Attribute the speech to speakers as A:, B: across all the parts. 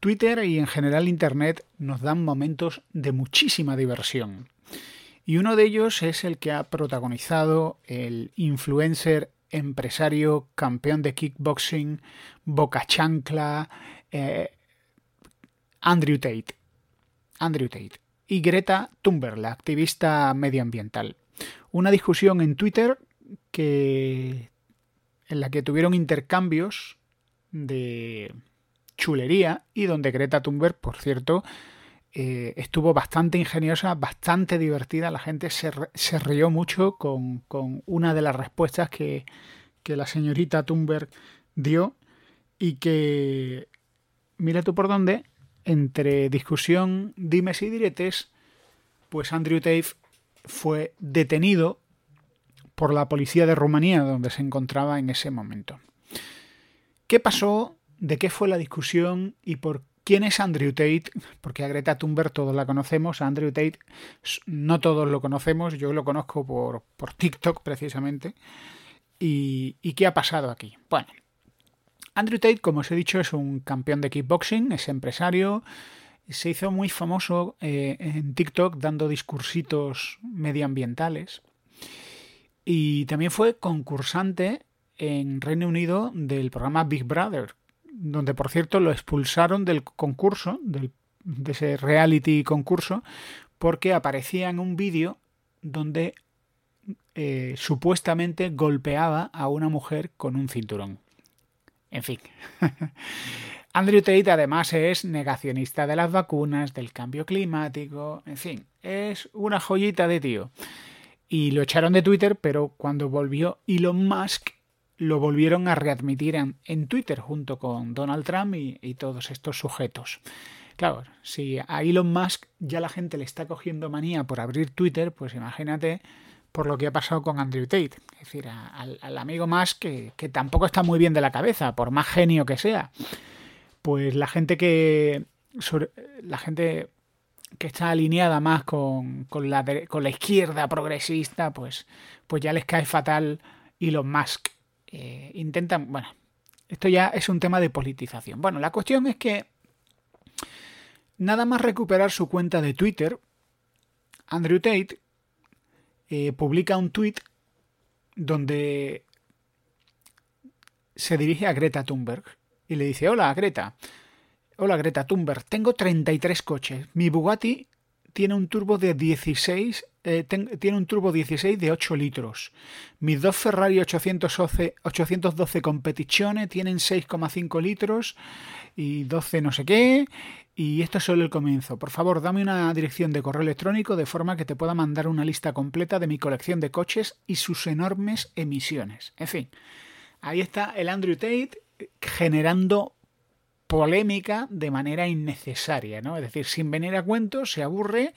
A: Twitter y en general Internet nos dan momentos de muchísima diversión. Y uno de ellos es el que ha protagonizado el influencer empresario, campeón de kickboxing, boca chancla, eh, Andrew Tate. Andrew Tate. Y Greta Thunberg, la activista medioambiental. Una discusión en Twitter que, en la que tuvieron intercambios de chulería y donde Greta Thunberg, por cierto, eh, estuvo bastante ingeniosa, bastante divertida. La gente se, se rió mucho con, con, una de las respuestas que, que, la señorita Thunberg dio y que, mira tú por dónde, entre discusión, dimes y diretes, pues Andrew Tate fue detenido por la policía de Rumanía donde se encontraba en ese momento. ¿Qué pasó? ¿De qué fue la discusión y por ¿Quién es Andrew Tate? Porque a Greta Thunberg todos la conocemos, a Andrew Tate no todos lo conocemos, yo lo conozco por, por TikTok precisamente. ¿Y, ¿Y, qué ha pasado aquí? Bueno, Andrew Tate, como os he dicho, es un campeón de kickboxing, es empresario, se hizo muy famoso eh, en TikTok dando discursitos medioambientales y también fue concursante en Reino Unido del programa Big Brother, donde por cierto lo expulsaron del concurso, del, de ese reality concurso, porque aparecía en un vídeo donde eh, supuestamente golpeaba a una mujer con un cinturón. En fin. Andrew Tate además es negacionista de las vacunas, del cambio climático, en fin, es una joyita de tío. Y lo echaron de Twitter, pero cuando volvió Elon Musk lo volvieron a readmitir en, en Twitter junto con Donald Trump y, todos estos sujetos. Claro, si a Elon Musk ya la gente le está cogiendo manía por abrir Twitter, pues imagínate por lo que ha pasado con Andrew Tate. Es decir, al, amigo Musk que, que tampoco está muy bien de la cabeza, por más genio que sea. Pues la gente que. La gente que está alineada más con, con, la, con la izquierda progresista, pues, pues ya les cae fatal Elon Musk eh, intentan, bueno, esto ya es un tema de politización. Bueno, la cuestión es que nada más recuperar su cuenta de Twitter, Andrew Tate eh, publica un tweet donde se dirige a Greta Thunberg y le dice, hola Greta, hola Greta Thunberg, tengo 33 coches, mi Bugatti tiene un turbo de 16 eh, tiene un turbo 16 de 8 litros. Mis dos Ferrari 812, 812 Competizione tienen 6,5 litros y 12 no sé qué. Y esto es solo el comienzo. Por favor, dame una dirección de correo electrónico de forma que te pueda mandar una lista completa de mi colección de coches y sus enormes emisiones. En fin, ahí está el Andrew Tate generando polémica de manera innecesaria, ¿no? Es decir, sin venir a cuento, se aburre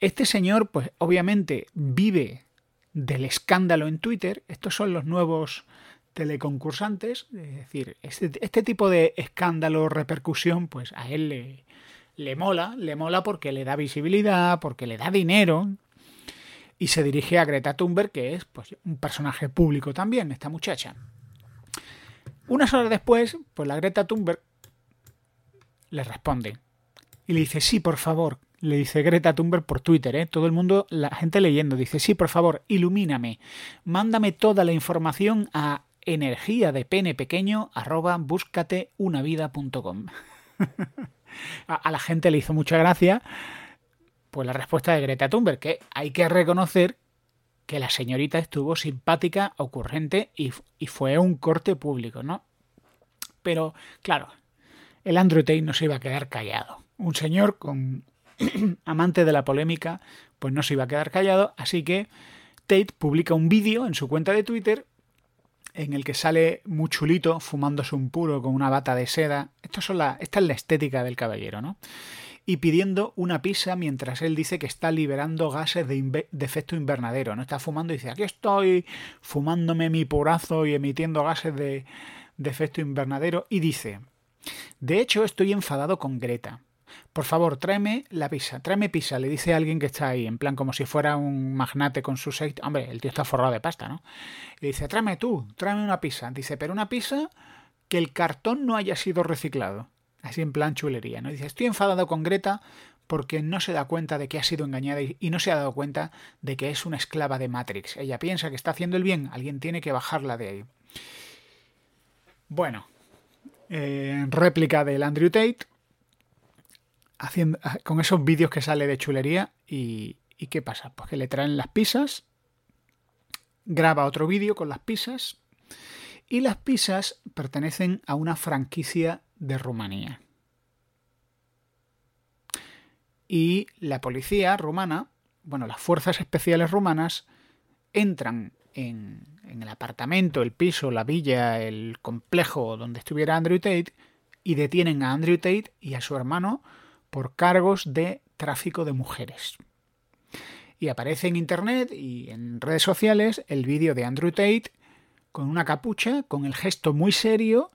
A: este señor, pues obviamente vive del escándalo en Twitter. Estos son los nuevos teleconcursantes. Es decir, este, este tipo de escándalo, repercusión, pues a él le, le mola. Le mola porque le da visibilidad, porque le da dinero. Y se dirige a Greta Thunberg, que es pues, un personaje público también, esta muchacha. Unas horas después, pues la Greta Thunberg le responde y le dice, sí, por favor, le dice Greta Thunberg por Twitter, ¿eh? todo el mundo, la gente leyendo, dice, sí, por favor, ilumíname, mándame toda la información a energía de pene pequeño arroba búscateunavida.com. a, la gente le hizo mucha gracia pues la respuesta de Greta Thunberg, que hay que reconocer que la señorita estuvo simpática, ocurrente y, y fue un corte público, ¿no? Pero, claro, el Andrew Tate no se iba a quedar callado. Un señor con amante de la polémica, pues no se iba a quedar callado, así que Tate publica un vídeo en su cuenta de Twitter en el que sale muy chulito fumándose un puro con una bata de seda. Esto son la, esta es la estética del caballero, ¿no? Y pidiendo una pizza mientras él dice que está liberando gases de, efecto invernadero. No está fumando y dice, aquí estoy fumándome mi purazo y emitiendo gases de, de efecto invernadero. Y dice, de hecho estoy enfadado con Greta por favor, tráeme la pizza, tráeme pizza, le dice a alguien que está ahí, en plan como si fuera un magnate con su seis. Hombre, el tío está forrado de pasta, ¿no? Le dice, tráeme tú, tráeme una pizza. Dice, pero una pizza que el cartón no haya sido reciclado. Así en plan chulería, ¿no? Dice, estoy enfadado con Greta porque no se da cuenta de que ha sido engañada y no se ha dado cuenta de que es una esclava de Matrix. Ella piensa que está haciendo el bien, alguien tiene que bajarla de ahí. Bueno, eh, réplica del Andrew Tate, ah, con esos vídeos que sale de chulería y, ¿qué pasa? Pues que le traen las pizzas, graba otro vídeo con las pizzas y las pizzas pertenecen a una franquicia de Rumanía. Y la policía rumana, bueno, las fuerzas especiales rumanas entran en, en, el apartamento, el piso, la villa, el complejo donde estuviera Andrew Tate y detienen a Andrew Tate y a su hermano por cargos de tráfico de mujeres. Y aparece en internet y en redes sociales el vídeo de Andrew Tate con una capucha, con el gesto muy serio,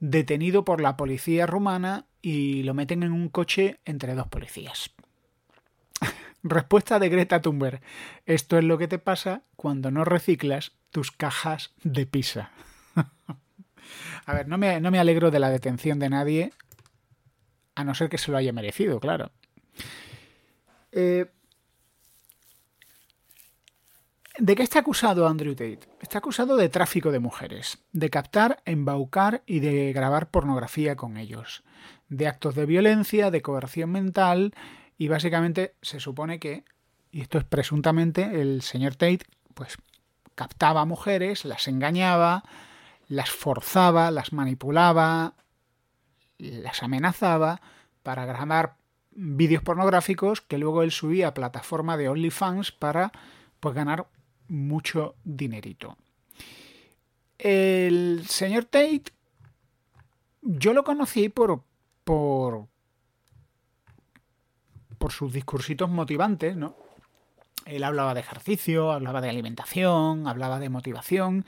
A: detenido por la policía rumana y lo meten en un coche entre dos policías. Respuesta de Greta Thunberg. Esto es lo que te pasa cuando no reciclas tus cajas de pizza. A ver, no me, no me alegro de la detención de nadie, a no ser que se lo haya merecido, claro. Eh, ¿De qué está acusado Andrew Tate? Está acusado de tráfico de mujeres, de captar, embaucar y de grabar pornografía con ellos, de actos de violencia, de coerción mental y básicamente se supone que, y esto es presuntamente, el señor Tate pues captaba mujeres, las engañaba, las forzaba, las manipulaba, las amenazaba para grabar vídeos pornográficos que luego él subía a plataforma de OnlyFans para pues, ganar mucho dinerito. El señor Tate, yo lo conocí por, por, por sus discursitos motivantes, ¿no? Él hablaba de ejercicio, hablaba de alimentación, hablaba de motivación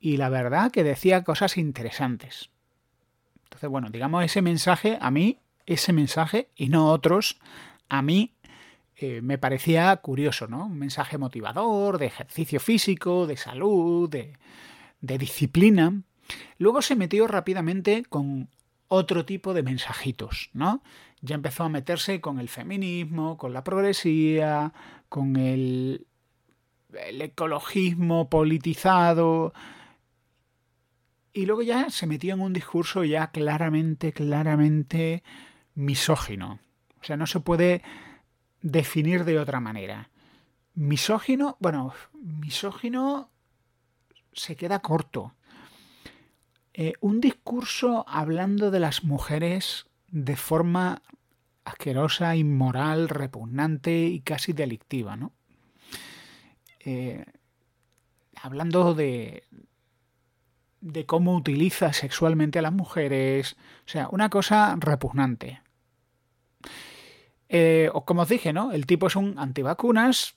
A: y la verdad que decía cosas interesantes. Entonces, bueno, digamos, ese mensaje, a mí, ese mensaje y no otros, a mí eh, me parecía curioso, ¿no? Un mensaje motivador, de ejercicio físico, de salud, de, de disciplina. Luego se metió rápidamente con otro tipo de mensajitos, ¿no? Ya empezó a meterse con el feminismo, con la progresía, con el, el ecologismo politizado, y luego ya se metió en un discurso ya claramente, claramente misógino. O sea, no se puede definir de otra manera. Misógino, bueno, misógino se queda corto. Eh, un discurso hablando de las mujeres de forma asquerosa, inmoral, repugnante y casi delictiva, ¿no? Eh, hablando de, de cómo utiliza sexualmente a las mujeres. O sea, una cosa repugnante. Eh, como os dije, ¿no? El tipo es un antivacunas.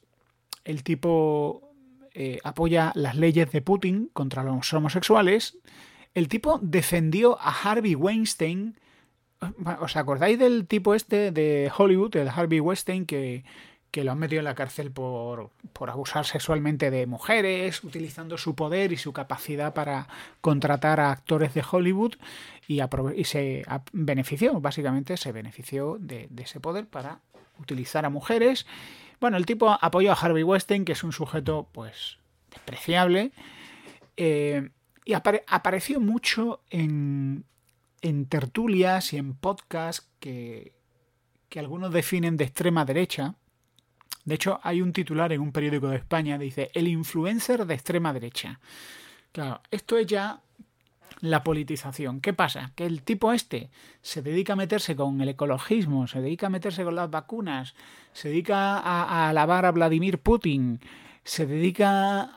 A: El tipo eh, apoya las leyes de Putin contra los homosexuales. El tipo defendió a Harvey Weinstein. ¿Os acordáis del tipo este de Hollywood, el Harvey Weinstein, que que lo han metido en la cárcel por, por, abusar sexualmente de mujeres, utilizando su poder y su capacidad para contratar a actores de Hollywood y, se benefició, básicamente se benefició de, ese poder para utilizar a mujeres. Bueno, el tipo apoyó a Harvey Weinstein, que es un sujeto pues despreciable, eh, y apareció mucho en, en tertulias y en podcasts que, que algunos definen de extrema derecha, de hecho, hay un titular en un periódico de España que dice El influencer de extrema derecha. Claro, esto es ya la politización. ¿Qué pasa? Que el tipo este se dedica a meterse con el ecologismo, se dedica a meterse con las vacunas, se dedica a, alabar a Vladimir Putin, se dedica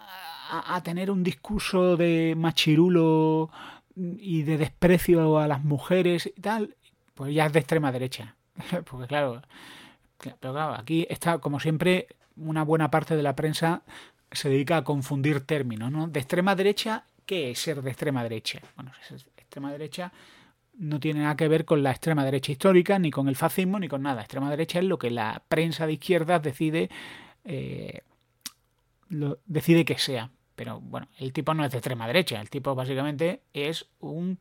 A: a, tener un discurso de machirulo y de desprecio a las mujeres y tal, pues ya es de extrema derecha. Porque claro, pero claro, aquí está, como siempre, una buena parte de la prensa se dedica a confundir términos, ¿no? De extrema derecha, ¿qué es ser de extrema derecha? Bueno, extrema derecha no tiene nada que ver con la extrema derecha histórica, ni con el fascismo, ni con nada. Extrema derecha es lo que la prensa de izquierdas decide, eh, decide que sea. Pero bueno, el tipo no es de extrema derecha, el tipo básicamente es un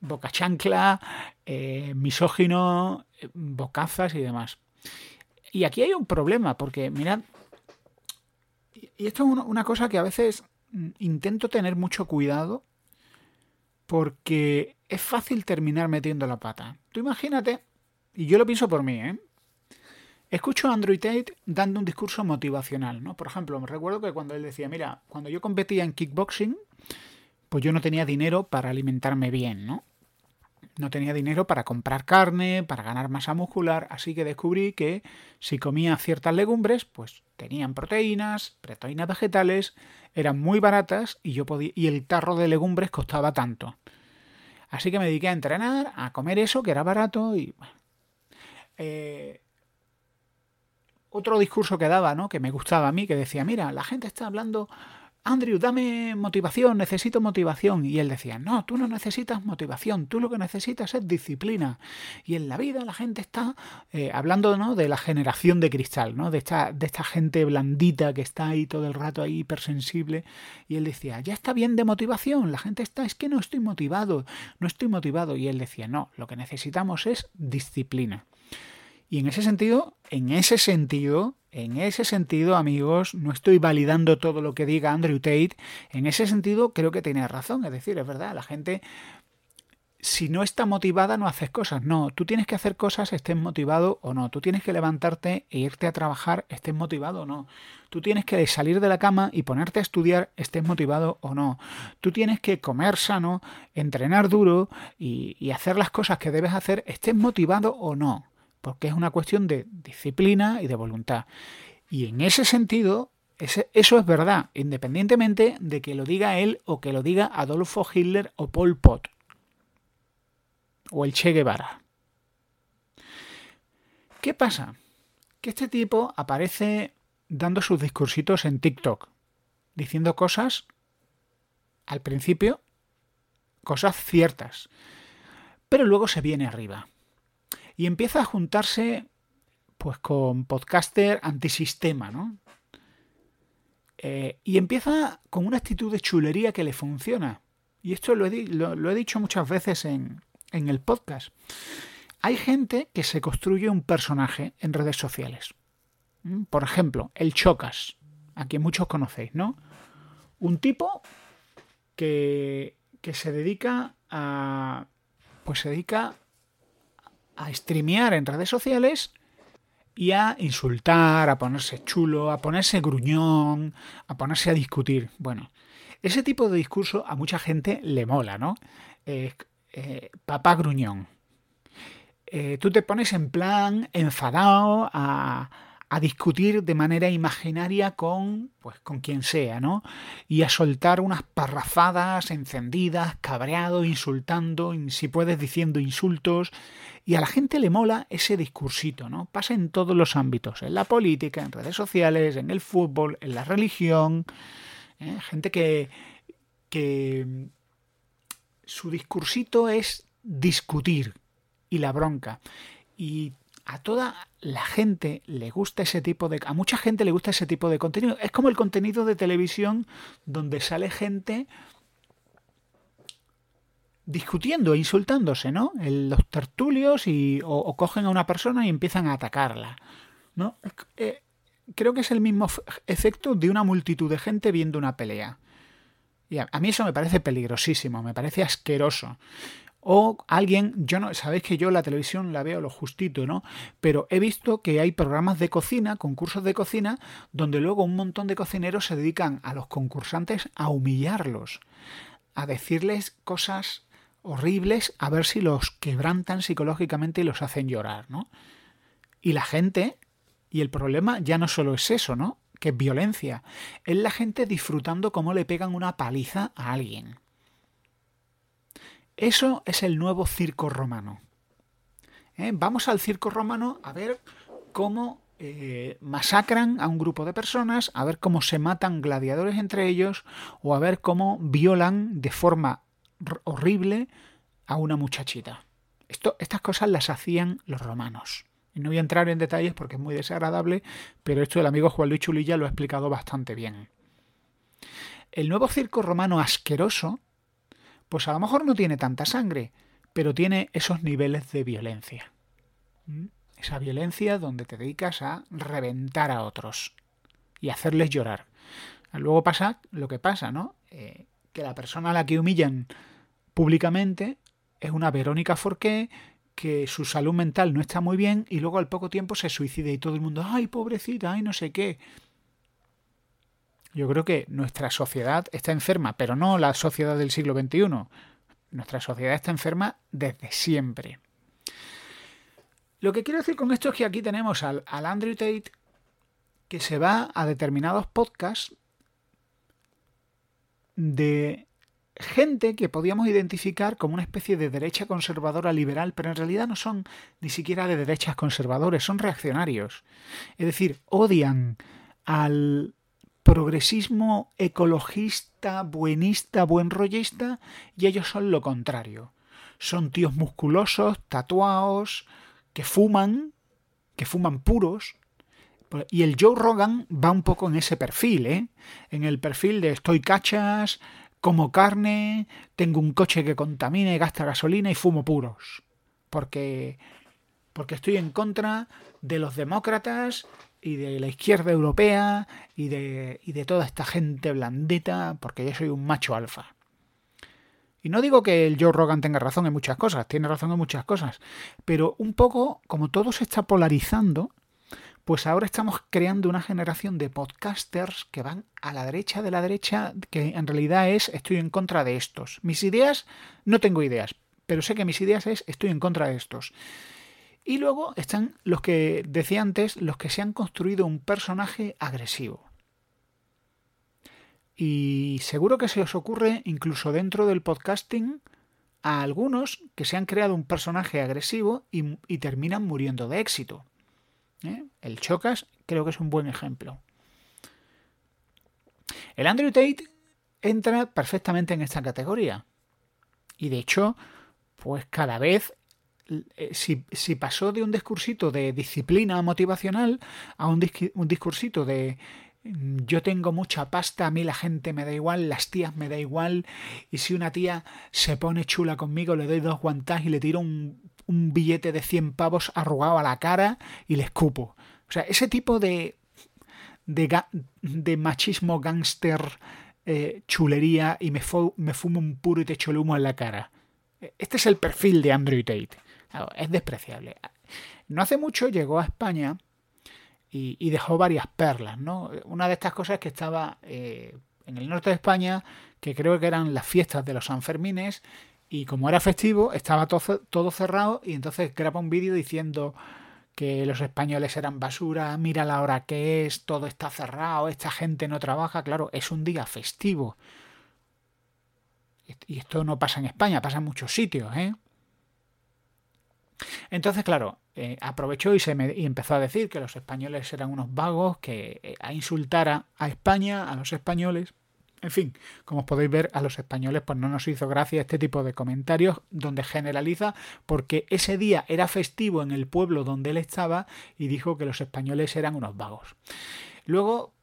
A: boca chancla, eh, misógino, eh, bocazas y demás. Y aquí hay un problema, porque mirad, y esto es una cosa que a veces mm, intento tener mucho cuidado, porque es fácil terminar metiendo la pata. Tú imagínate, y yo lo pienso por mí, ¿eh? Escucho a Andrew Tate dando un discurso motivacional, ¿no? Por ejemplo, me recuerdo que cuando él decía, mira, cuando yo competía en kickboxing, pues yo no tenía dinero para alimentarme bien, ¿no? No tenía dinero para comprar carne, para ganar masa muscular, así que descubrí que si comía ciertas legumbres, pues tenían proteínas, proteínas vegetales, eran muy baratas y yo podía y el tarro de legumbres costaba tanto. Así que me dediqué a entrenar, a comer eso que era barato y eh, otro discurso que daba, ¿no? Que me gustaba a mí, que decía, mira, la gente está hablando, Andrew, dame motivación, necesito motivación. Y él decía, no, tú no necesitas motivación, tú lo que necesitas es disciplina. Y en la vida la gente está eh, hablando, ¿no? De la generación de cristal, ¿no? De esta, de esta gente blandita que está ahí todo el rato ahí hipersensible. Y él decía, ya está bien de motivación, la gente está, es que no estoy motivado, no estoy motivado. Y él decía, no, lo que necesitamos es disciplina. Y en ese sentido, en ese sentido, en ese sentido, amigos, no estoy validando todo lo que diga Andrew Tate. En ese sentido, creo que tiene razón. Es decir, es verdad, la gente, si no está motivada, no haces cosas. No, tú tienes que hacer cosas, estés motivado o no. Tú tienes que levantarte e irte a trabajar, estés motivado o no. Tú tienes que salir de la cama y ponerte a estudiar, estés motivado o no. Tú tienes que comer sano, entrenar duro y, y hacer las cosas que debes hacer, estés motivado o no porque es una cuestión de disciplina y de voluntad. Y en ese sentido, eso es verdad, independientemente de que lo diga él o que lo diga Adolfo Hitler o Pol Pot o el Che Guevara. ¿Qué pasa? Que este tipo aparece dando sus discursitos en TikTok, diciendo cosas al principio, cosas ciertas, pero luego se viene arriba y empieza a juntarse pues con podcaster antisistema, ¿no? Eh, y empieza con una actitud de chulería que le funciona. Y esto lo he, dicho muchas veces en, en el podcast. Hay gente que se construye un personaje en redes sociales. ¿Mm? Por ejemplo, el Chocas, a quien muchos conocéis, ¿no? Un tipo que, que se dedica a. Pues se dedica a streamear en redes sociales y a insultar, a ponerse chulo, a ponerse gruñón, a ponerse a discutir. Bueno, ese tipo de discurso a mucha gente le mola, ¿no? Eh, papá gruñón. Eh, tú te pones en plan enfadado a, a discutir de manera imaginaria con pues con quien sea, ¿no? Y a soltar unas parrafadas encendidas, cabreado, insultando, si puedes diciendo insultos, y a la gente le mola ese discursito, ¿no? Pasa en todos los ámbitos, en la política, en redes sociales, en el fútbol, en la religión, ¿eh? gente que que su discursito es discutir y la bronca y a toda la gente le gusta ese tipo de... A mucha gente le gusta ese tipo de contenido. Es como el contenido de televisión donde sale gente discutiendo e insultándose, ¿no? En los tertulios y, o, cogen a una persona y empiezan a atacarla, ¿no? Eh, creo que es el mismo efecto de una multitud de gente viendo una pelea. Y a mí eso me parece peligrosísimo, me parece asqueroso. O alguien, yo no, sabéis que yo la televisión la veo lo justito, ¿no? Pero he visto que hay programas de cocina, concursos de cocina, donde luego un montón de cocineros se dedican a los concursantes a humillarlos, a decirles cosas horribles, a ver si los quebrantan psicológicamente y los hacen llorar, ¿no? Y la gente, y el problema ya no solo es eso, ¿no? que es violencia. Es la gente disfrutando cómo le pegan una paliza a alguien. Eso es el nuevo circo romano. ¿Eh? Vamos al circo romano a ver cómo eh, masacran a un grupo de personas, a ver cómo se matan gladiadores entre ellos o a ver cómo violan de forma horrible a una muchachita. Estas cosas las hacían los romanos. Y no voy a entrar en detalles porque es muy desagradable, pero esto el amigo Juan Luis Chulilla lo ha explicado bastante bien. El nuevo circo romano asqueroso, pues a lo mejor no tiene tanta sangre, pero tiene esos niveles de violencia. ¿Mm? Esa violencia donde te dedicas a reventar a otros y hacerles llorar. Luego pasa lo que pasa, ¿no? Eh, que la persona a la que humillan públicamente es una Verónica Forqué que su salud mental no está muy bien y luego al poco tiempo se suicida y todo el mundo, ay, pobrecita, ay, no sé qué. Yo creo que nuestra sociedad está enferma, pero no la sociedad del siglo XXI. Nuestra sociedad está enferma desde siempre. Lo que quiero decir con esto es que aquí tenemos al, al Andrew Tate que se va a determinados podcasts de gente que podíamos identificar como una especie de derecha conservadora liberal, pero en realidad no son ni siquiera de derechas conservadores, son reaccionarios. Es decir, odian al progresismo ecologista, buenista, buenrollista, y ellos son lo contrario. Son tíos musculosos, tatuados, que fuman, que fuman puros, y el Joe Rogan va un poco en ese perfil, ¿eh? En el perfil de estoy cachas, como carne, tengo un coche que contamina y gasta gasolina y fumo puros. Porque, porque estoy en contra de los demócratas y de la izquierda europea y de, y de toda esta gente blandita, porque yo soy un macho alfa. Y no digo que el Joe Rogan tenga razón en muchas cosas, tiene razón en muchas cosas, pero un poco, como todo se está polarizando, pues ahora estamos creando una generación de podcasters que van a la derecha de la derecha, que en realidad es estoy en contra de estos. Mis ideas, no tengo ideas, pero sé que mis ideas es estoy en contra de estos. Y luego están los que decía antes, los que se han construido un personaje agresivo. Y seguro que se os ocurre, incluso dentro del podcasting, a algunos que se han creado un personaje agresivo y, terminan muriendo de éxito. ¿eh? El Chocas creo que es un buen ejemplo. El Andrew Tate entra perfectamente en esta categoría. Y de hecho, pues cada vez, eh, si, pasó de un discursito de disciplina motivacional a un, discursito de mm, yo tengo mucha pasta, a mí la gente me da igual, las tías me da igual, y si una tía se pone chula conmigo, le doy dos guantas y le tiro un billete de 100 pavos arrugado a la cara y le escupo. O sea, ese tipo de, de, machismo gángster, eh, chulería y me, fumo un puro y te echo el humo en la cara. Este es el perfil de Andrew Tate. Es despreciable. No hace mucho llegó a España y, dejó varias perlas. ¿no? Una de estas cosas es que estaba eh, en el norte de España, que creo que eran las fiestas de los Sanfermines, y como era festivo, estaba todo, todo cerrado y entonces graba un vídeo diciendo que los españoles eran basura, mira la hora que es, todo está cerrado, esta gente no trabaja, claro, es un día festivo. Y esto no pasa en España, pasa en muchos sitios, ¿eh? Entonces, claro, eh, aprovechó y, se me, y empezó a decir que los españoles eran unos vagos, que eh, a insultar a, España, a los españoles. En fin, como os podéis ver, a los españoles pues no nos hizo gracia este tipo de comentarios donde generaliza porque ese día era festivo en el pueblo donde él estaba y dijo que los españoles eran unos vagos. Luego,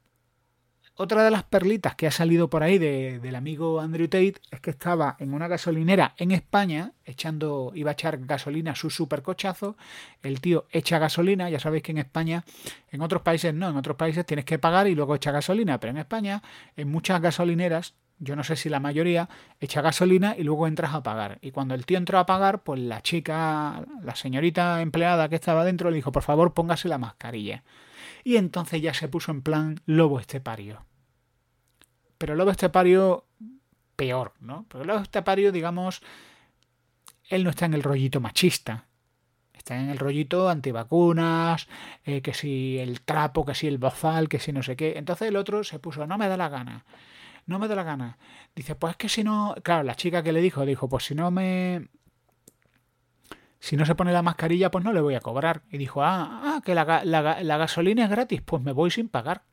A: otra de las perlitas que ha salido por ahí del amigo Andrew Tate es que estaba en una gasolinera en España, echando, iba a echar gasolina a su supercochazo. El tío echa gasolina, ya sabéis que en España, en otros países no, en otros países tienes que pagar y luego echa gasolina, pero en España, en muchas gasolineras, yo no sé si la mayoría, echa gasolina y luego entras a pagar. Y cuando el tío entró a pagar, pues la chica, la señorita empleada que estaba dentro le dijo, por favor, póngase la mascarilla y entonces ya se puso en plan lobo estepario. Pero lobo estepario peor, ¿no? Porque lobo estepario, digamos, él no está en el rollito machista. Está en el rollito antivacunas, eh, que si el trapo, que si el bozal, que si no sé qué. Entonces el otro se puso, no me da la gana, no me da la gana. Dice, pues es que si no, claro, la chica que le dijo, dijo, pues si no me... Si no se pone la mascarilla, pues no le voy a cobrar. Y dijo, ah, ah que la, gasolina es gratis, pues me voy sin pagar.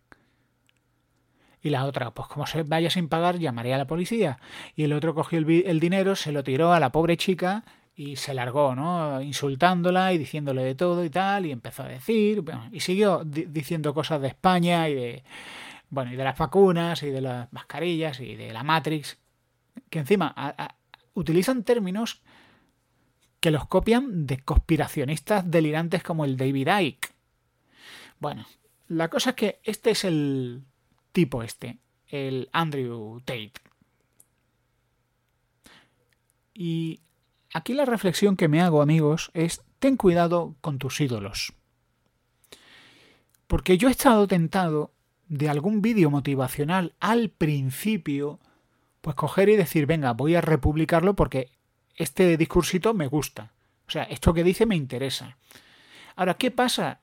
A: Y la otra, pues como se vaya sin pagar, llamaré a la policía. Y el otro cogió el, dinero, se lo tiró a la pobre chica y se largó, ¿no? Insultándola y diciéndole de todo y tal, y empezó a decir, y siguió diciendo cosas de España y de, bueno, y de las vacunas y de las mascarillas y de la Matrix, que encima utilizan términos que los copian de conspiracionistas delirantes como el David Icke. Bueno, la cosa es que este es el tipo este, el Andrew Tate. Y aquí la reflexión que me hago, amigos, es ten cuidado con tus ídolos. Porque yo he estado tentado de algún vídeo motivacional al principio, pues coger y decir, venga, voy a republicarlo porque este discursito me gusta. O sea, esto que dice me interesa. Ahora, ¿qué pasa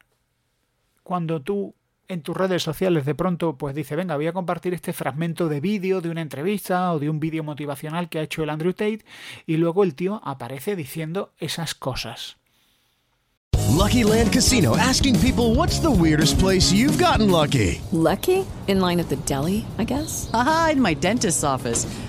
A: cuando tú en tus redes sociales de pronto pues dice, venga, voy a compartir este fragmento de vídeo de una entrevista o de un vídeo motivacional que ha hecho el Andrew Tate y luego el tío aparece diciendo esas cosas.
B: Lucky Land Casino asking people what's the weirdest place you've gotten lucky?
C: Lucky? In line at the deli, I guess.
D: Aha, in my dentist's office.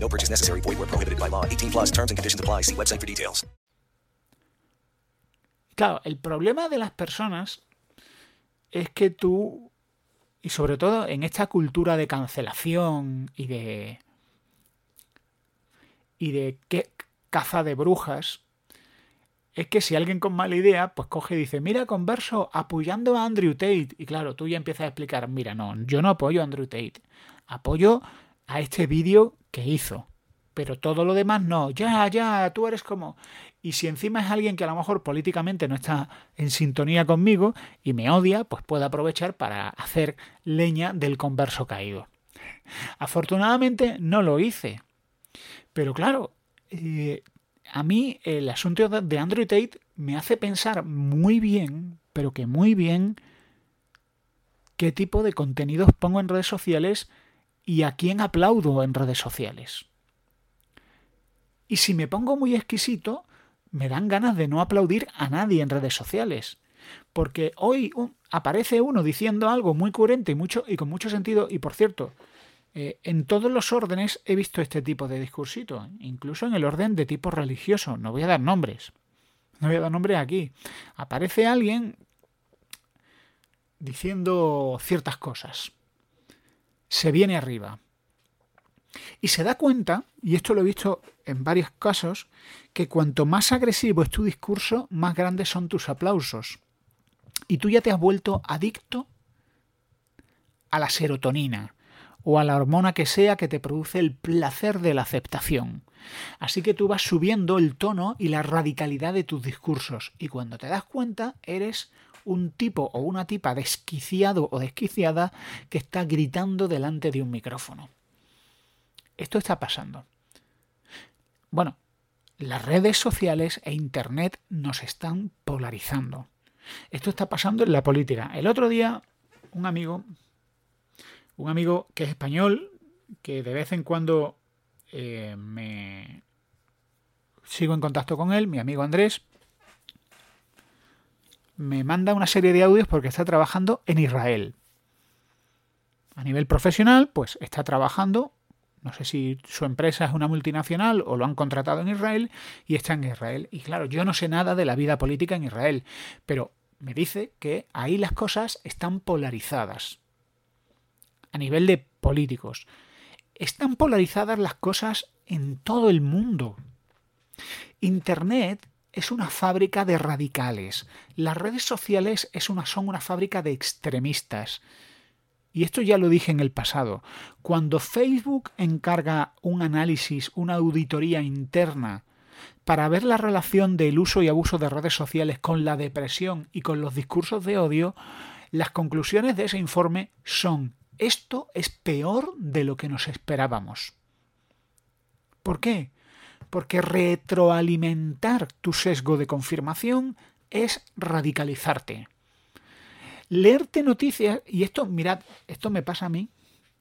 E: No purchase necessary. Void where prohibited by law. 18 plus terms and conditions apply. See website for details.
A: Claro, el problema de las personas es que tú, y sobre todo en esta cultura de cancelación y de y de caza de brujas, es que si alguien con mala idea, pues coge y dice, mira, converso apoyando a Andrew Tate. Y claro, tú ya empiezas a explicar, mira, no, yo no apoyo a Andrew Tate, apoyo a este vídeo que hizo. Pero todo lo demás no, ya, ya, tú eres como... Y si encima es alguien que a lo mejor políticamente no está en sintonía conmigo y me odia, pues puede aprovechar para hacer leña del converso caído. Afortunadamente no lo hice, pero claro, eh, a mí el asunto de Andrew Tate me hace pensar muy bien, pero que muy bien, qué tipo de contenidos pongo en redes sociales y a quién aplaudo en redes sociales. Y si me pongo muy exquisito, me dan ganas de no aplaudir a nadie en redes sociales. Porque hoy aparece uno diciendo algo muy coherente y, mucho, y con mucho sentido, y por cierto, eh, en todos los órdenes he visto este tipo de discursito, incluso en el orden de tipo religioso. No voy a dar nombres. No voy a dar nombres aquí. Aparece alguien diciendo ciertas cosas. Se viene arriba. Y se da cuenta, y esto lo he visto en varios casos, que cuanto más agresivo es tu discurso, más grandes son tus aplausos. Y tú ya te has vuelto adicto a la serotonina, o a la hormona que sea que te produce el placer de la aceptación. Así que tú vas subiendo el tono y la radicalidad de tus discursos y cuando te das cuenta eres un tipo o una tipa desquiciado o desquiciada que está gritando delante de un micrófono. Esto está pasando. Bueno, las redes sociales e Internet nos están polarizando. Esto está pasando en la política. El otro día, un amigo un amigo que es español, que de vez en cuando eh, me sigo en contacto con él, mi amigo Andrés, me manda una serie de audios porque está trabajando en Israel. A nivel profesional, pues está trabajando No sé si su empresa es una multinacional o lo han contratado en Israel y está en Israel. Y claro, yo no sé nada de la vida política en Israel, pero me dice que ahí las cosas están polarizadas. A nivel de políticos. Están polarizadas las cosas en todo el mundo. Internet es una fábrica de radicales. Las redes sociales son una fábrica de extremistas. Y esto ya lo dije en el pasado. Cuando Facebook encarga un análisis, una auditoría interna para ver la relación del uso y abuso de redes sociales con la depresión y con los discursos de odio, las conclusiones de ese informe son esto es peor de lo que nos esperábamos. ¿Por qué? Porque retroalimentar tu sesgo de confirmación es radicalizarte. Leerte noticias, y esto, mirad, esto me pasa a mí,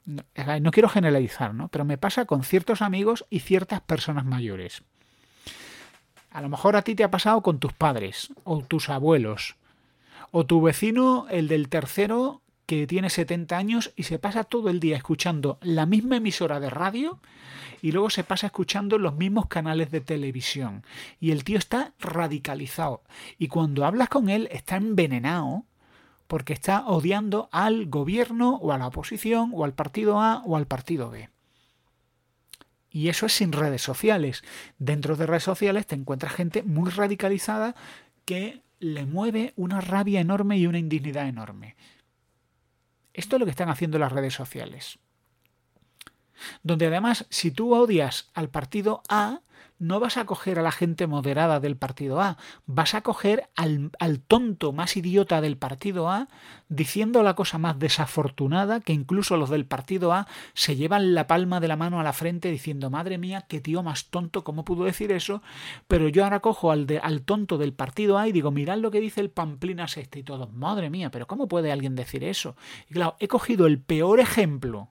A: no, quiero generalizar, ¿no? Pero me pasa con ciertos amigos y ciertas personas mayores. A lo mejor a ti te ha pasado con tus padres, o tus abuelos, o tu vecino, el del tercero, que tiene 70 años y se pasa todo el día escuchando la misma emisora de radio y luego se pasa escuchando los mismos canales de televisión. Y el tío está radicalizado. Y cuando hablas con él está envenenado porque está odiando al gobierno o a la oposición o al partido A o al partido B. Y eso es sin redes sociales. Dentro de redes sociales te encuentras gente muy radicalizada que le mueve una rabia enorme y una indignidad enorme. Esto es lo que están haciendo las redes sociales. Donde además, si tú odias al partido A, no vas a coger a la gente moderada del partido A, vas a coger al, al, tonto más idiota del partido A diciendo la cosa más desafortunada que incluso los del partido A se llevan la palma de la mano a la frente diciendo madre mía, qué tío más tonto, ¿cómo pudo decir eso? Pero yo ahora cojo al, de, al tonto del partido A y digo, mirad lo que dice el Pamplinas este y todo, madre mía, pero ¿cómo puede alguien decir eso? Y claro, he cogido el peor ejemplo,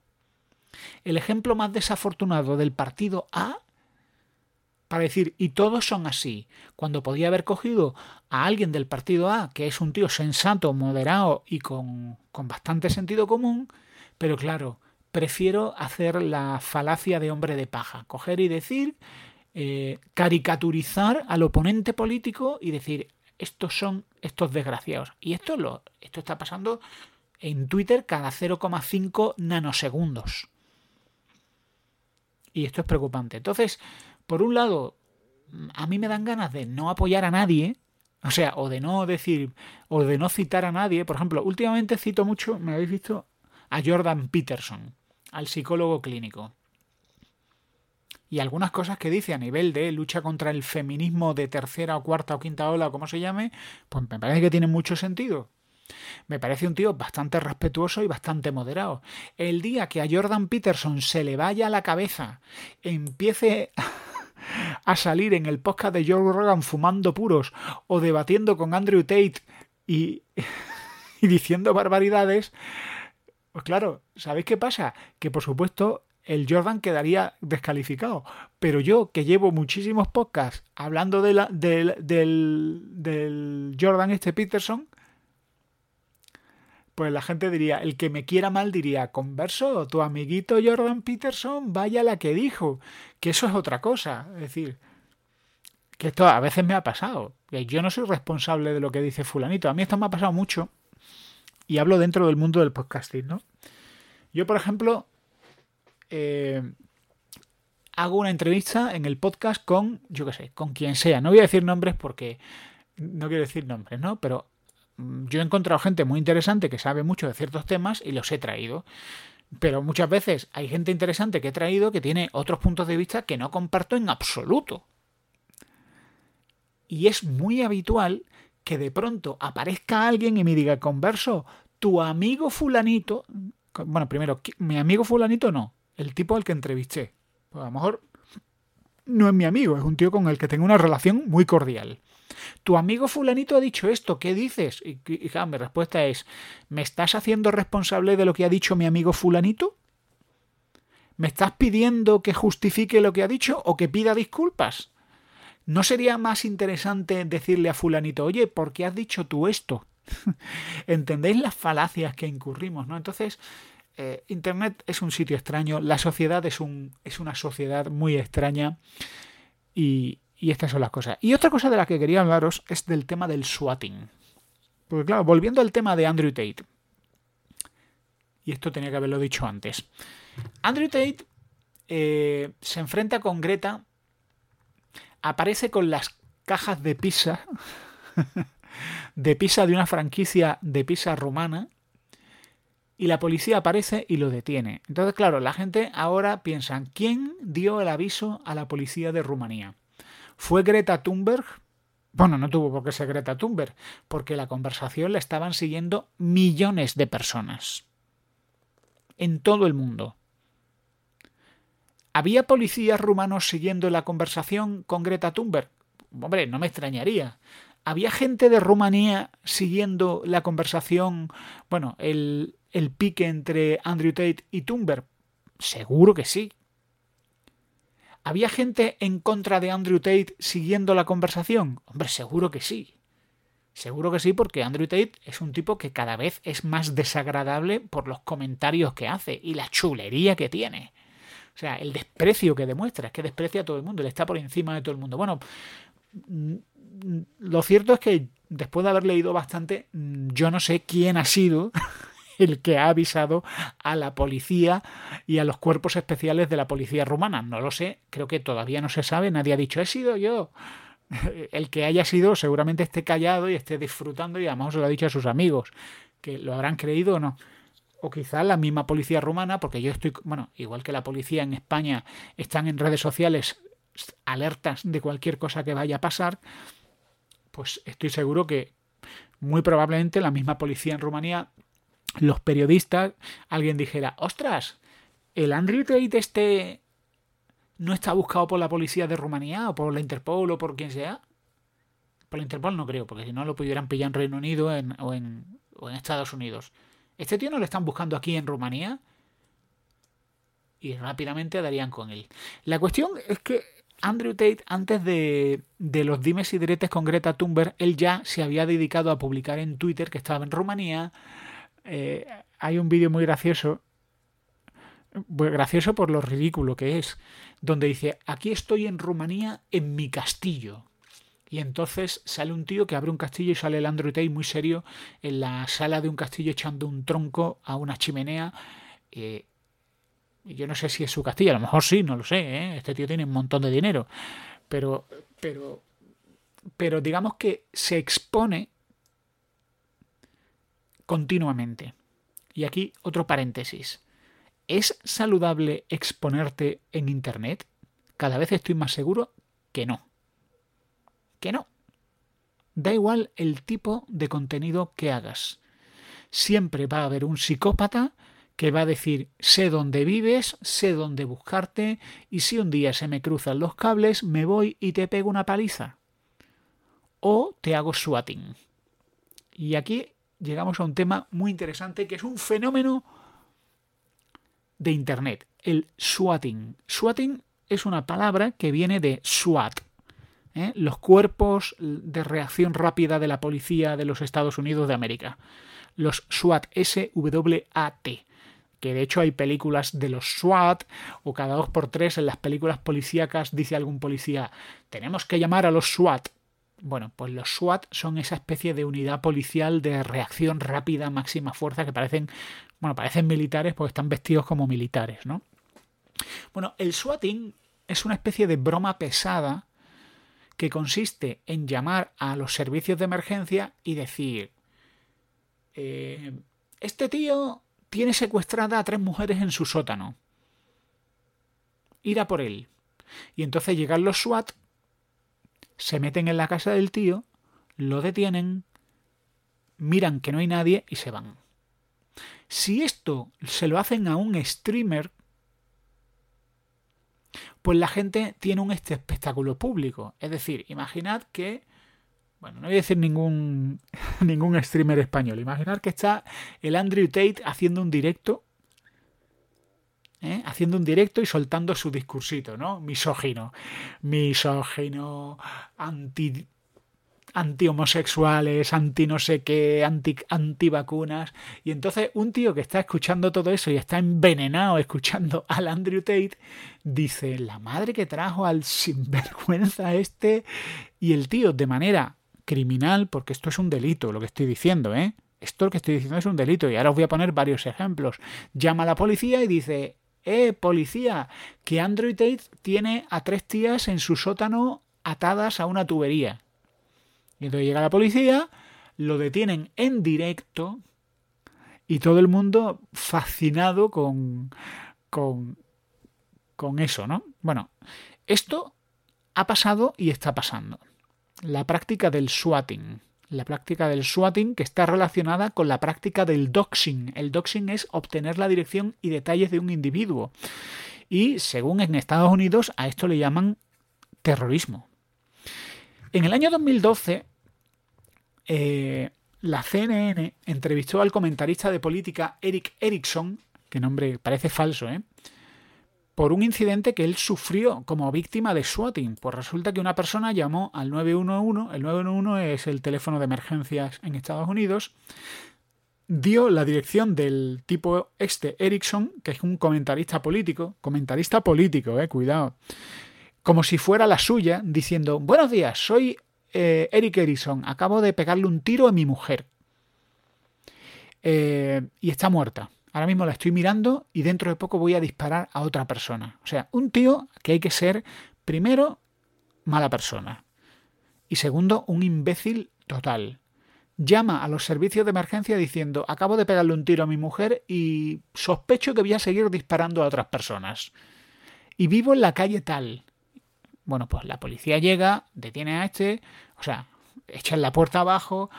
A: el ejemplo más desafortunado del partido A para decir, y todos son así, cuando podía haber cogido a alguien del partido A, que es un tío sensato, moderado y con, con bastante sentido común, pero claro, prefiero hacer la falacia de hombre de paja, coger y decir, eh, caricaturizar al oponente político y decir, estos son estos desgraciados. Y esto, lo, esto está pasando en Twitter cada 0,5 nanosegundos. Y esto es preocupante. Entonces, por un lado, a mí me dan ganas de no apoyar a nadie, o sea, o de no decir, o de no citar a nadie. Por ejemplo, últimamente cito mucho, me habéis visto, a Jordan Peterson, al psicólogo clínico. Y algunas cosas que dice a nivel de lucha contra el feminismo de tercera o cuarta o quinta ola, como se llame, pues me parece que tiene mucho sentido. Me parece un tío bastante respetuoso y bastante moderado. El día que a Jordan Peterson se le vaya la cabeza, empiece a salir en el podcast de Joe Rogan fumando puros o debatiendo con Andrew Tate y, y diciendo barbaridades, pues claro, ¿sabéis qué pasa? Que por supuesto el Jordan quedaría descalificado. Pero yo, que llevo muchísimos podcasts hablando de la, del, del, del Jordan este Peterson, pues la gente diría, el que me quiera mal diría, converso, tu amiguito Jordan Peterson, vaya la que dijo, que eso es otra cosa. Es decir, que esto a veces me ha pasado. Que yo no soy responsable de lo que dice fulanito. A mí esto me ha pasado mucho. Y hablo dentro del mundo del podcasting, ¿no? Yo, por ejemplo, eh, hago una entrevista en el podcast con, yo qué sé, con quien sea. No voy a decir nombres porque no quiero decir nombres, ¿no? Pero yo he encontrado gente muy interesante que sabe mucho de ciertos temas y los he traído. Pero muchas veces hay gente interesante que he traído que tiene otros puntos de vista que no comparto en absoluto. Y es muy habitual que de pronto aparezca alguien y me diga, converso, tu amigo fulanito, bueno, primero, mi amigo fulanito no, el tipo al que entrevisté. Pues a lo mejor no es mi amigo, es un tío con el que tengo una relación muy cordial. Tu amigo fulanito ha dicho esto, ¿qué dices? Y, mi respuesta es, ¿me estás haciendo responsable de lo que ha dicho mi amigo fulanito? ¿Me estás pidiendo que justifique lo que ha dicho o que pida disculpas? ¿No sería más interesante decirle a fulanito, oye, ¿por qué has dicho tú esto? ¿Entendéis las falacias que incurrimos? ¿no? Entonces, eh, Internet es un sitio extraño, la sociedad es, un, es una sociedad muy extraña y, y estas son las cosas. Y otra cosa de la que quería hablaros es del tema del swatting. Porque claro, volviendo al tema de Andrew Tate, y esto tenía que haberlo dicho antes, Andrew Tate eh, se enfrenta con Greta, aparece con las cajas de pizza, de pizza de una franquicia de pizza rumana, y la policía aparece y lo detiene. Entonces, claro, la gente ahora piensa, ¿quién dio el aviso a la policía de Rumanía? ¿Fue Greta Thunberg? Bueno, no tuvo por qué ser Greta Thunberg, porque la conversación la estaban siguiendo millones de personas. En todo el mundo. ¿Había policías rumanos siguiendo la conversación con Greta Thunberg? Hombre, no me extrañaría. ¿Había gente de Rumanía siguiendo la conversación, bueno, el, el pique entre Andrew Tate y Thunberg? Seguro que sí. ¿Había gente en contra de Andrew Tate siguiendo la conversación? Hombre, seguro que sí. Seguro que sí, porque Andrew Tate es un tipo que cada vez es más desagradable por los comentarios que hace y la chulería que tiene. O sea, el desprecio que demuestra, es que desprecia a todo el mundo, le está por encima de todo el mundo. Bueno, mm, lo cierto es que después de haber leído bastante, mm, yo no sé quién ha sido el que ha avisado a la policía y a los cuerpos especiales de la policía rumana. No lo sé, creo que todavía no se sabe, nadie ha dicho, he sido yo. El que haya sido seguramente esté callado y esté disfrutando y además se lo ha dicho a sus amigos, que lo habrán creído o no. O quizás la misma policía rumana, porque yo estoy, bueno, igual que la policía en España, están en redes sociales alertas de cualquier cosa que vaya a pasar, pues estoy seguro que muy probablemente la misma policía en Rumanía los periodistas, alguien dijera, ostras, el Andrew Tate este no está buscado por la policía de Rumanía o por la Interpol o por quien sea. Por la Interpol no creo, porque si no lo pudieran pillar en Reino Unido o, en, o en Estados Unidos. Este tío no lo están buscando aquí en Rumanía y rápidamente darían con él. La cuestión es que Andrew Tate, antes de, de, los dimes y diretes con Greta Thunberg, él ya se había dedicado a publicar en Twitter que estaba en Rumanía, eh, hay un vídeo muy gracioso, gracioso por lo ridículo que es, donde dice, aquí estoy en Rumanía en mi castillo. Y entonces sale un tío que abre un castillo y sale el Andrew Tate muy serio en la sala de un castillo echando un tronco a una chimenea. Eh, yo no sé si es su castillo, a lo mejor sí, no lo sé. ¿eh? Este tío tiene un montón de dinero. Pero, pero, pero digamos que se expone continuamente. Y aquí otro paréntesis. ¿Es saludable exponerte en Internet? Cada vez estoy más seguro que no. Que no. Da igual el tipo de contenido que hagas. Siempre va a haber un psicópata que va a decir sé dónde vives, sé dónde buscarte y si un día se me cruzan los cables me voy y te pego una paliza. O te hago swatting. Y aquí llegamos a un tema muy interesante que es un fenómeno de Internet, el swatting. Swatting es una palabra que viene de SWAT, ¿eh? los cuerpos de reacción rápida de la policía de los Estados Unidos de América. Los SWAT, S-W-A-T. Que de hecho hay películas de los SWAT, o cada dos por tres en las películas policíacas dice algún policía: Tenemos que llamar a los SWAT. Bueno, pues los SWAT son esa especie de unidad policial de reacción rápida, máxima fuerza, que parecen, bueno, parecen militares porque están vestidos como militares, ¿no? Bueno, el swatting es una especie de broma pesada que consiste en llamar a los servicios de emergencia y decir, eh, este tío tiene secuestrada a tres mujeres en su sótano. Ir a por él. Y entonces llegan los SWAT se meten en la casa del tío, lo detienen, miran que no hay nadie y se van. Si esto se lo hacen a un streamer, pues la gente tiene un este espectáculo público. Es decir, imaginad que, bueno, no voy a decir ningún, ningún streamer español, imaginad que está el Andrew Tate haciendo un directo ¿eh? haciendo un directo y soltando su discursito, ¿no? Misógino, misógino, anti anti-homosexuales, anti no sé qué, anti, anti-vacunas. Y entonces un tío que está escuchando todo eso y está envenenado escuchando al Andrew Tate, dice, la madre que trajo al sinvergüenza este. Y el tío, de manera criminal, porque esto es un delito, lo que estoy diciendo, ¿eh? Esto lo que estoy diciendo es un delito y ahora os voy a poner varios ejemplos. Llama a la policía y dice, eh, policía, que Andrew Tate tiene a tres tías en su sótano atadas a una tubería. Y entonces llega la policía, lo detienen en directo y todo el mundo fascinado con, con, con eso, ¿no? Bueno, esto ha pasado y está pasando. La práctica del swatting. La práctica del swatting que está relacionada con la práctica del doxing. El doxing es obtener la dirección y detalles de un individuo. Y según en Estados Unidos a esto le llaman terrorismo. En el año 2012, eh, la CNN entrevistó al comentarista de política Eric Erickson, que nombre parece falso, ¿eh? Por un incidente que él sufrió como víctima de swatting. Pues resulta que una persona llamó al 911, el 911 es el teléfono de emergencias en Estados Unidos, dio la dirección del tipo este Erickson, que es un comentarista político, comentarista político, eh, cuidado, como si fuera la suya, diciendo, buenos días, soy eh, Eric Erickson, acabo de pegarle un tiro a mi mujer. Eh, y está muerta. Ahora mismo la estoy mirando y dentro de poco voy a disparar a otra persona. O sea, un tío que hay que ser, primero, mala persona. Y segundo, un imbécil total. Llama a los servicios de emergencia diciendo, acabo de pegarle un tiro a mi mujer y sospecho que voy a seguir disparando a otras personas. Y vivo en la calle tal. Bueno, pues la policía llega, detiene a este, o sea, echan la puerta abajo.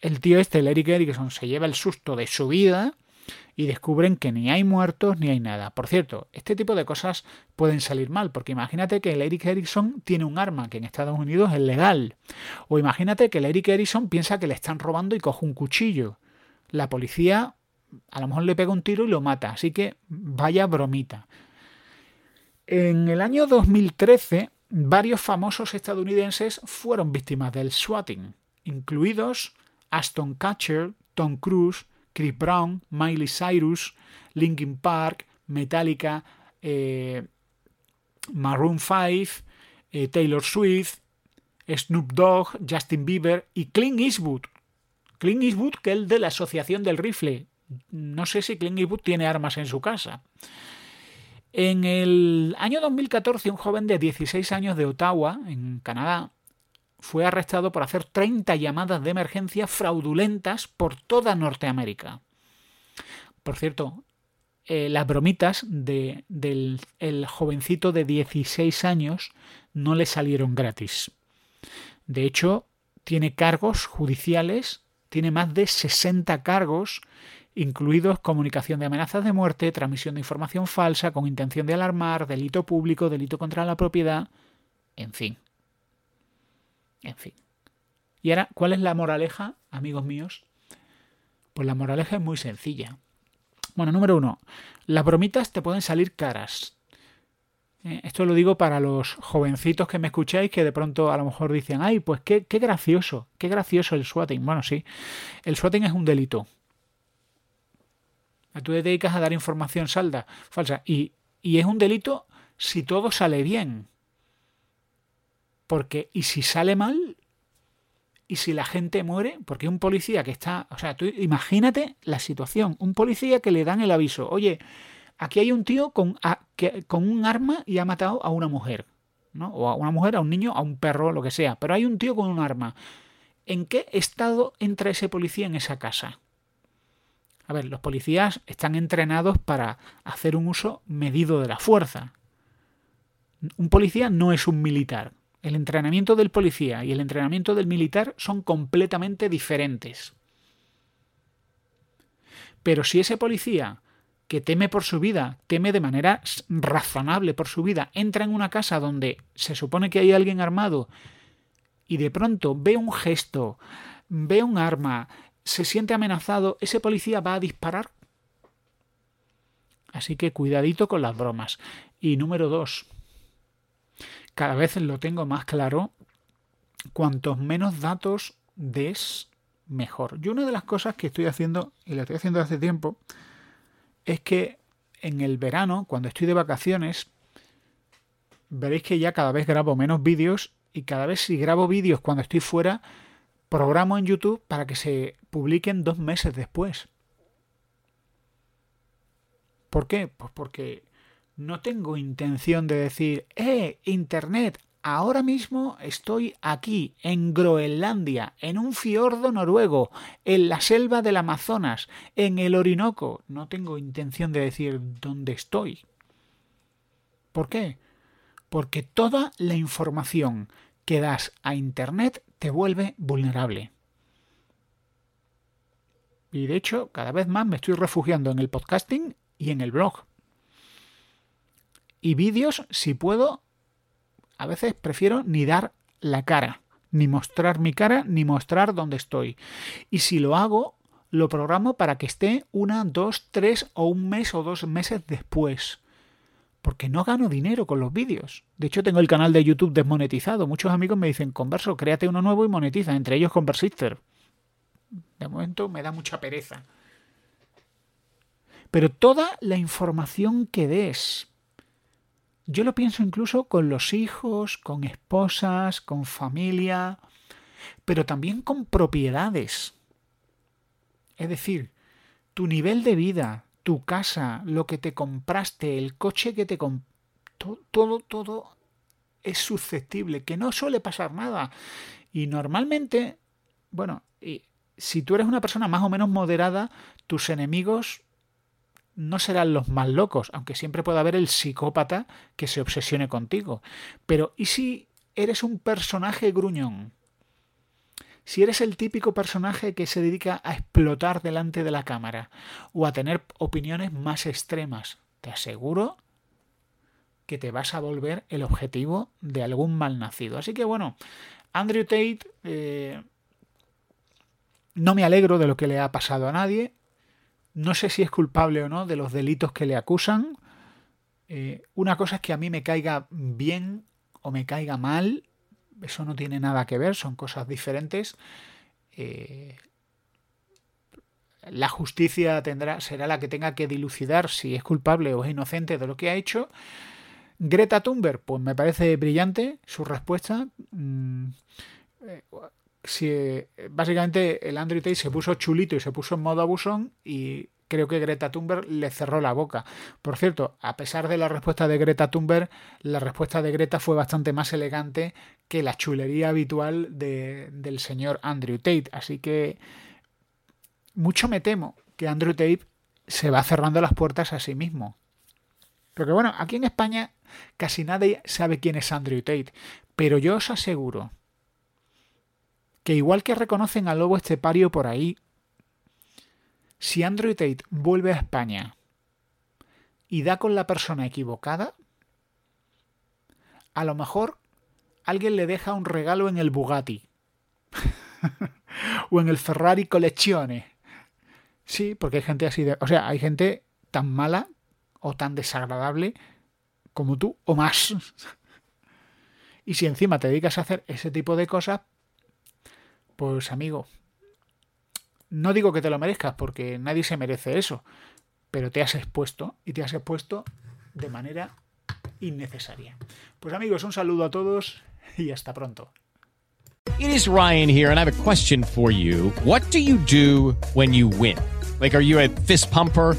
A: El tío este, el Eric Erickson, se lleva el susto de su vida y descubren que ni hay muertos ni hay nada. Por cierto, este tipo de cosas pueden salir mal, porque imagínate que el Eric Erickson tiene un arma que en Estados Unidos es legal. O imagínate que el Eric Erickson piensa que le están robando y coge un cuchillo. La policía a lo mejor le pega un tiro y lo mata. Así que vaya bromita. En el año 2013, varios famosos estadounidenses fueron víctimas del swatting, incluidos Aston Catcher, Tom Cruise, Chris Brown, Miley Cyrus, Linkin Park, Metallica, eh, Maroon 5, eh, Taylor Swift, Snoop Dogg, Justin Bieber y Clint Eastwood. Clint Eastwood, que es el de la Asociación del Rifle. No sé si Clint Eastwood tiene armas en su casa. En el año 2014, un joven de 16 años de Ottawa, en Canadá, fue arrestado por hacer 30 llamadas de emergencia fraudulentas por toda Norteamérica. Por cierto, eh, las bromitas de, del el jovencito de 16 años no le salieron gratis. De hecho, tiene cargos judiciales, tiene más de 60 cargos incluidos comunicación de amenazas de muerte, transmisión de información falsa con intención de alarmar, delito público, delito contra la propiedad, en fin. En fin. Y ahora, ¿cuál es la moraleja, amigos míos? Pues la moraleja es muy sencilla. Bueno, número uno, las bromitas te pueden salir caras. Eh, esto lo digo para los jovencitos que me escucháis que de pronto a lo mejor dicen, ay, pues qué, qué gracioso, qué gracioso el swatting. Bueno, sí, el swatting es un delito. Tú te dedicas a dar información salda, falsa. Y, y es un delito si todo sale bien. Porque, ¿y si sale mal? ¿Y si la gente muere? Porque un policía que está. O sea, tú imagínate la situación. Un policía que le dan el aviso. Oye, aquí hay un tío con, con un arma y ha matado a una mujer. ¿no? O a una mujer, a un niño, a un perro, lo que sea. Pero hay un tío con un arma. ¿En qué estado entra ese policía en esa casa? A ver, los policías están entrenados para hacer un uso medido de la fuerza. Un policía no es un militar. El entrenamiento del policía y el entrenamiento del militar son completamente diferentes. Pero si ese policía que teme por su vida, teme de manera razonable por su vida, entra en una casa donde se supone que hay alguien armado y de pronto ve un gesto, ve un arma, se siente amenazado, ese policía va a disparar. Así que cuidadito con las bromas. Y número dos, cada vez lo tengo más claro, cuantos menos datos des, mejor. Yo una de las cosas que estoy haciendo, y la estoy haciendo hace tiempo, es que en el verano, cuando estoy de vacaciones, veréis que ya cada vez grabo menos vídeos y cada vez si grabo vídeos cuando estoy fuera, programo en YouTube para que se publiquen dos meses después. ¿Por qué? Pues porque no tengo intención de decir, eh, Internet, ahora mismo estoy aquí, en Groenlandia, en un fiordo noruego, en la selva del Amazonas, en el Orinoco. No tengo intención de decir dónde estoy. ¿Por qué? Porque toda la información que das a Internet te vuelve vulnerable. Y de hecho, cada vez más me estoy refugiando en el podcasting y en el blog. Y vídeos, si puedo, a veces prefiero ni dar la cara, ni mostrar mi cara, ni mostrar dónde estoy. Y si lo hago, lo programo para que esté una, dos, tres o un mes o dos meses después. Porque no gano dinero con los vídeos. De hecho, tengo el canal de YouTube desmonetizado. Muchos amigos me dicen, converso, créate uno nuevo y monetiza, entre ellos Conversister. De momento me da mucha pereza. Pero toda la información que des yo lo pienso incluso con los hijos, con esposas, con familia, pero también con propiedades. Es decir, tu nivel de vida, tu casa, lo que te compraste, el coche que te compraste, todo, todo es susceptible, que no suele pasar nada. Y normalmente, bueno, si tú eres una persona más o menos moderada, tus enemigos no serán los más locos, aunque siempre puede haber el psicópata que se obsesione contigo. Pero ¿y si eres un personaje gruñón? Si eres el típico personaje que se dedica a explotar delante de la cámara o a tener opiniones más extremas, te aseguro que te vas a volver el objetivo de algún malnacido. Así que bueno, Andrew Tate, eh, no me alegro de lo que le ha pasado a nadie, no sé si es culpable o no de los delitos que le acusan. Eh, una cosa es que a mí me caiga bien o me caiga mal. Eso no tiene nada que ver, son cosas diferentes. Eh, la justicia tendrá, será la que tenga que dilucidar si es culpable o es inocente de lo que ha hecho. Greta Thunberg, pues me parece brillante su respuesta. Mm, eh, si, eh, básicamente el Andrew Tate se puso chulito y se puso en modo abusón y creo que Greta Thunberg le cerró la boca. Por cierto, a pesar de la respuesta de Greta Thunberg, la respuesta de Greta fue bastante más elegante que la chulería habitual de, del señor Andrew Tate. Así que mucho me temo que Andrew Tate se va cerrando las puertas a sí mismo. Porque bueno, aquí en España casi nadie sabe quién es Andrew Tate, pero yo os aseguro que igual que reconocen al lobo estepario por ahí, si Andrew Tate vuelve a España y da con la persona equivocada, a lo mejor alguien le deja un regalo en el Bugatti o en el Ferrari Collezione. Sí, porque hay gente así de... O sea, hay gente tan mala o tan desagradable como tú o más. y si encima te dedicas a hacer ese tipo de cosas, pues amigo, no digo que te lo merezcas porque nadie se merece eso, pero te has expuesto y te has expuesto de manera innecesaria. Pues amigos, un saludo a todos y hasta pronto.
F: It is Ryan here and I have a question for you. What do you do when you win? Like are you a fist pumper?